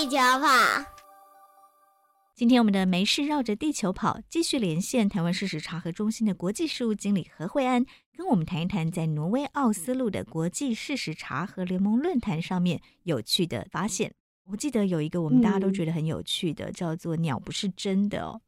地球跑。今天我们的没事绕着地球跑，继续连线台湾事实查核中心的国际事务经理何惠安，跟我们谈一谈在挪威奥斯陆的国际事实查核联盟论坛上面有趣的发现。我记得有一个我们大家都觉得很有趣的，嗯、叫做“鸟不是真的”哦。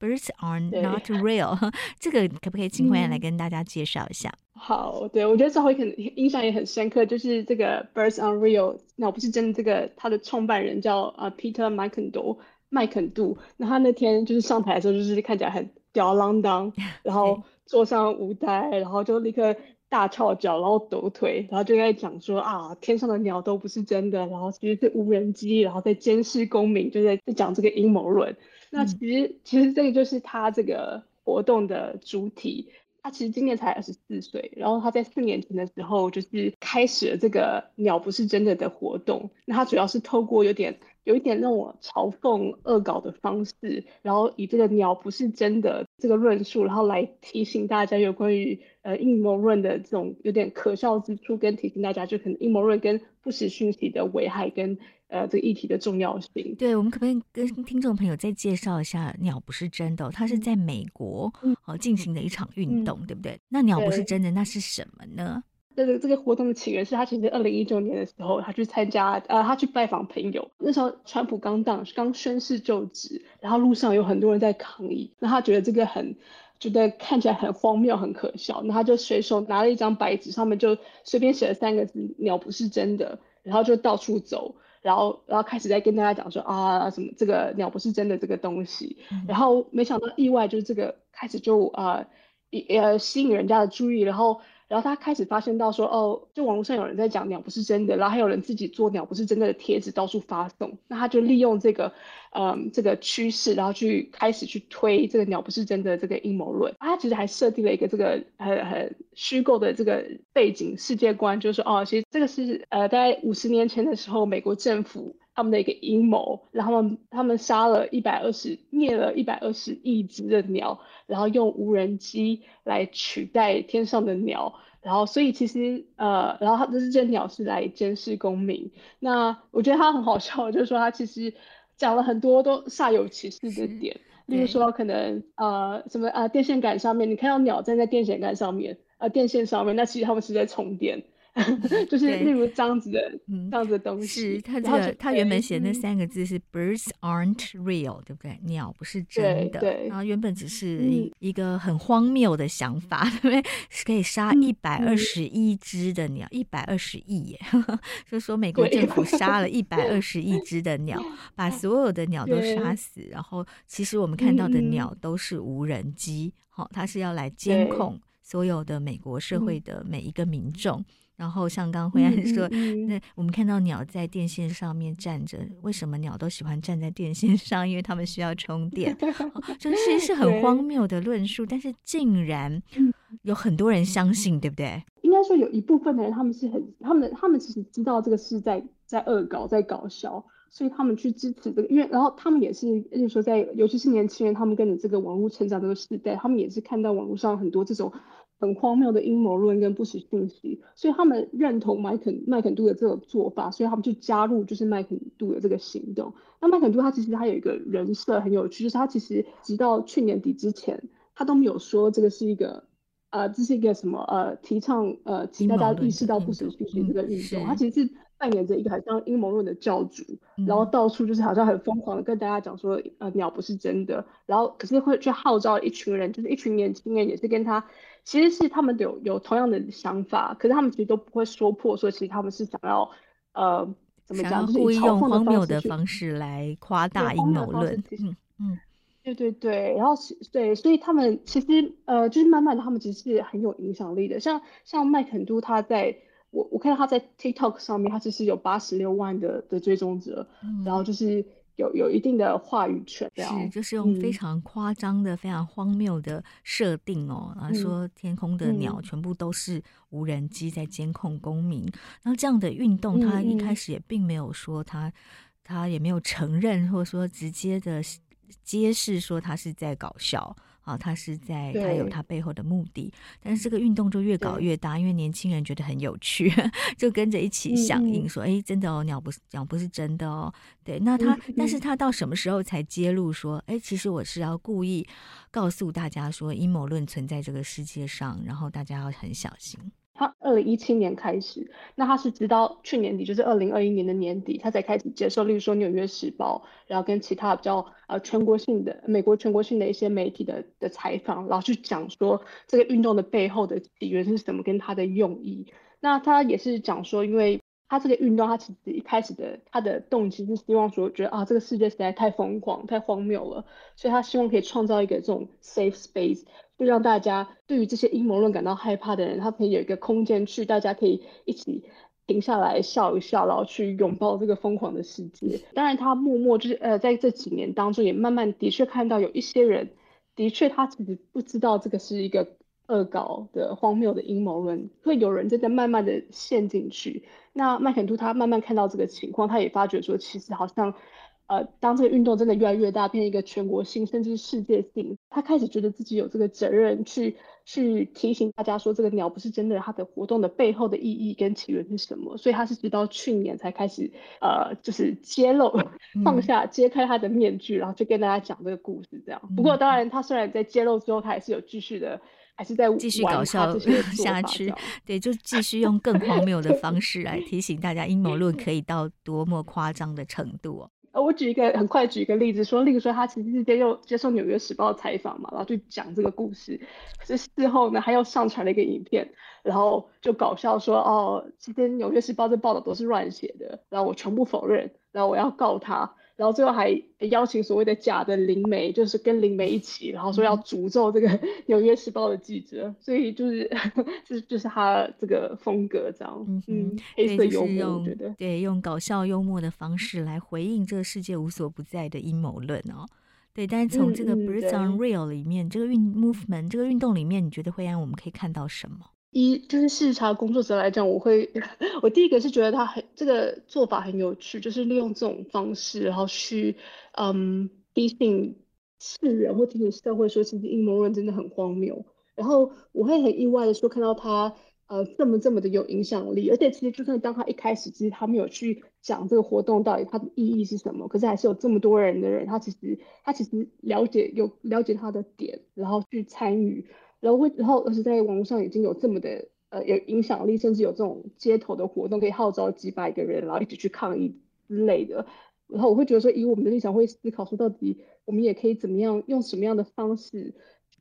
Birds are not real，这个可不可以请惠安来跟大家介绍一下？嗯、好，对，我觉得这回可能印象也很深刻，就是这个 Birds aren't real，鸟不是真的。这个他的创办人叫呃 Peter 麦肯多麦肯杜，那他那天就是上台的时候，就是看起来很吊儿郎当，然后坐上舞台，然后就立刻大翘脚，然后抖腿，然后就在讲说啊，天上的鸟都不是真的，然后其实是无人机，然后在监视公民，就在在讲这个阴谋论。那其实，其实这个就是他这个活动的主体。他其实今年才二十四岁，然后他在四年前的时候就是开始了这个“鸟不是真的”的活动。那他主要是透过有点有一点让我嘲讽、恶搞的方式，然后以这个“鸟不是真的”这个论述，然后来提醒大家有关于呃阴谋论的这种有点可笑之处，跟提醒大家就可能阴谋论跟不实讯息的危害跟。呃，这个议题的重要性，对，我们可不可以跟听众朋友再介绍一下“鸟不是真的”？它是在美国哦进行的一场运动，嗯、对不对？那“鸟不是真的”，那是什么呢？这个这个活动的起源是他其实二零一九年的时候，他去参加，呃，他去拜访朋友。那时候川普刚当，刚宣誓就职，然后路上有很多人在抗议，那他觉得这个很，觉得看起来很荒谬、很可笑，那他就随手拿了一张白纸，上面就随便写了三个字“鸟不是真的”，然后就到处走。然后，然后开始在跟大家讲说啊，什么这个鸟不是真的这个东西。嗯、然后没想到意外就是这个开始就啊，呃，呃吸引人家的注意，然后。然后他开始发现到说，哦，就网络上有人在讲鸟不是真的，然后还有人自己做鸟不是真的的贴纸到处发送。那他就利用这个，嗯，这个趋势，然后去开始去推这个鸟不是真的这个阴谋论。他其实还设定了一个这个很很虚构的这个背景世界观，就是说，哦，其实这个是呃，大概五十年前的时候，美国政府他们的一个阴谋，然后他们他们杀了一百二十，灭了一百二十亿只的鸟。然后用无人机来取代天上的鸟，然后所以其实呃，然后他这只鸟是来监视公民。那我觉得他很好笑，就是说他其实讲了很多都煞有其事的点，例如说可能呃什么啊、呃、电线杆上面，你看到鸟站在电线杆上面，呃电线上面，那其实他们是在充电。就是例如这样子的，这样子的东西。是他这个，他原本写那三个字是 “birds aren't real”，对不对？鸟不是真的。然后原本只是一个很荒谬的想法，对不对？是可以杀一百二十一只的鸟，一百二十亿耶！就是说美国政府杀了一百二十亿只的鸟，把所有的鸟都杀死。然后其实我们看到的鸟都是无人机，好，它是要来监控所有的美国社会的每一个民众。然后像刚刚惠安 说，那我们看到鸟在电线上面站着，为什么鸟都喜欢站在电线上？因为它们需要充电。这其实 是很荒谬的论述，但是竟然有很多人相信，对不对？应该说有一部分的人，他们是很，他们他们其实知道这个是在在恶搞，在搞笑，所以他们去支持这个，因为然后他们也是，就是说在，尤其是年轻人，他们跟着这个网络成长这个时代，他们也是看到网络上很多这种很荒谬的阴谋论跟不实信息，所以他们认同麦肯麦肯杜的这个做法，所以他们就加入就是麦肯杜的这个行动。那麦肯杜他其实他有一个人设很有趣，就是他其实直到去年底之前，他都没有说这个是一个。呃，这是一个什么？呃，提倡呃，请大家意识到不实讯息这个运动，他其实是扮演着一个好像阴谋论的教主，嗯，然后到处就是好像很疯狂的跟大家讲说，呃，鸟不是真的，然后可是会去号召一群人，就是一群年轻人也是跟他，其实是他们有有同样的想法，可是他们其实都不会说破，说其实他们是想要呃，怎么讲，故意用荒谬的方式来夸大阴谋论，嗯嗯。对对对，然后对，所以他们其实呃，就是慢慢的，他们其实是很有影响力的。像像麦肯都，他在我我看到他在 TikTok 上面，他其实有八十六万的的追踪者，嗯，然后就是有有一定的话语权。是，就是用非常夸张的、嗯、非常荒谬的设定哦，啊、嗯，说天空的鸟全部都是无人机在监控公民。嗯、然后这样的运动，他一开始也并没有说他、嗯、他也没有承认，或者说直接的。揭示说他是在搞笑啊，他是在他有他背后的目的，但是这个运动就越搞越大，因为年轻人觉得很有趣，就跟着一起响应说：“哎、嗯，真的哦，鸟不是鸟不是真的哦。”对，那他、嗯，但是他到什么时候才揭露说：“哎，其实我是要故意告诉大家说阴谋论存在这个世界上，然后大家要很小心。”他二零一七年开始，那他是直到去年底，就是二零二一年的年底，他才开始接受，例如说《纽约时报》，然后跟其他比较呃全国性的美国全国性的一些媒体的的采访，然后去讲说这个运动的背后的起源是什么，跟他的用意。那他也是讲说，因为他这个运动，他其实一开始的他的动机是希望说，觉得啊这个世界实在太疯狂、太荒谬了，所以他希望可以创造一个这种 safe space。就让大家对于这些阴谋论感到害怕的人，他可以有一个空间去，大家可以一起停下来笑一笑，然后去拥抱这个疯狂的世界。当然，他默默就是呃，在这几年当中，也慢慢的确看到有一些人，的确他其实不知道这个是一个恶搞的荒谬的阴谋论，会有人真的慢慢的陷进去。那麦肯杜他慢慢看到这个情况，他也发觉说，其实好像。呃，当这个运动真的越来越大，变成一个全国性甚至世界性，他开始觉得自己有这个责任去去提醒大家说，这个鸟不是真的，它的活动的背后的意义跟起源是什么。所以他是直到去年才开始，呃，就是揭露、放下、揭开他的面具，然后就跟大家讲这个故事。这样。不过当然，他虽然在揭露之后，他还是有继续的，还是在继续搞笑 下去。对，就继续用更荒谬的方式来提醒大家，阴谋论可以到多么夸张的程度哦。呃，我举一个很快举一个例子，说，例如说他其实是接受接受《纽约时报》采访嘛，然后就讲这个故事，可是事后呢，他又上传了一个影片，然后就搞笑说，哦，今天《纽约时报》这报道都是乱写的，然后我全部否认，然后我要告他。然后最后还邀请所谓的假的灵媒，就是跟灵媒一起，然后说要诅咒这个《纽约时报》的记者，所以就是 就是就是他这个风格这样，嗯，嗯黑色幽默，我觉得。对，用搞笑幽默的方式来回应这个世界无所不在的阴谋论哦，对，但是从这个 Birds Aren't Real 里面，这个运 movement 这个运动里面，你觉得会让我们可以看到什么？一就是视察工作者来讲，我会，我第一个是觉得他很这个做法很有趣，就是利用这种方式，然后去嗯提醒世人或提醒社会说，其实阴谋论真的很荒谬。然后我会很意外的说，看到他呃这么这么的有影响力，而且其实就算当他一开始其实他没有去讲这个活动到底它的意义是什么，可是还是有这么多人的人，他其实他其实了解有了解他的点，然后去参与。然后会，然后而且在网络上已经有这么的呃有影响力，甚至有这种街头的活动，可以号召几百个人，然后一起去抗议之类的。然后我会觉得说，以我们的立场会思考说，到底我们也可以怎么样，用什么样的方式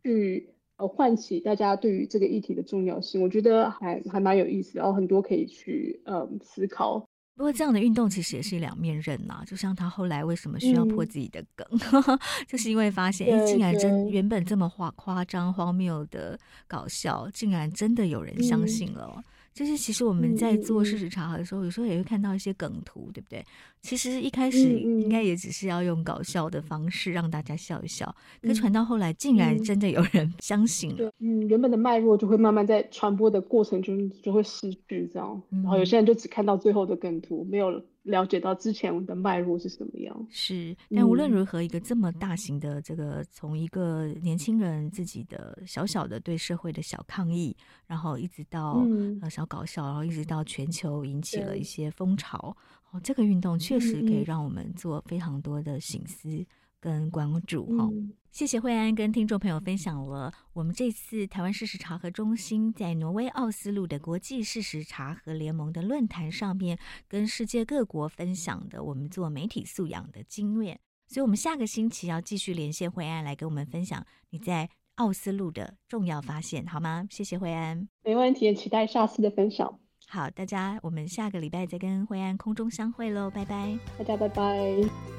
去呃唤起大家对于这个议题的重要性。我觉得还还蛮有意思，然后很多可以去呃思考。不过这样的运动其实也是两面刃呐、啊，就像他后来为什么需要破自己的梗，嗯、就是因为发现，哎，竟然真原本这么夸夸张、荒谬的搞笑，竟然真的有人相信了。嗯就是其实我们在做事实查核的时候，有时候也会看到一些梗图，对不对？其实一开始应该也只是要用搞笑的方式让大家笑一笑，可传到后来，竟然真的有人相信了。嗯，原本的脉络就会慢慢在传播的过程中就会失去，这样。然后有些人就只看到最后的梗图，没有了解到之前的脉络是什么样。是，但无论如何，一个这么大型的这个，从一个年轻人自己的小小的对社会的小抗议，然后一直到呃小搞笑，然后一直到全球引起了一些风潮。哦，这个运动确实可以让我们做非常多的醒思跟关注。哈、嗯，谢谢惠安跟听众朋友分享了我们这次台湾事实查核中心在挪威奥斯陆的国际事实查核联盟的论坛上面，跟世界各国分享的我们做媒体素养的经验。所以，我们下个星期要继续连线惠安来跟我们分享你在奥斯陆的重要发现，好吗？谢谢惠安，没问题，期待下次的分享。好，大家，我们下个礼拜再跟惠安空中相会喽，拜拜，大家拜拜。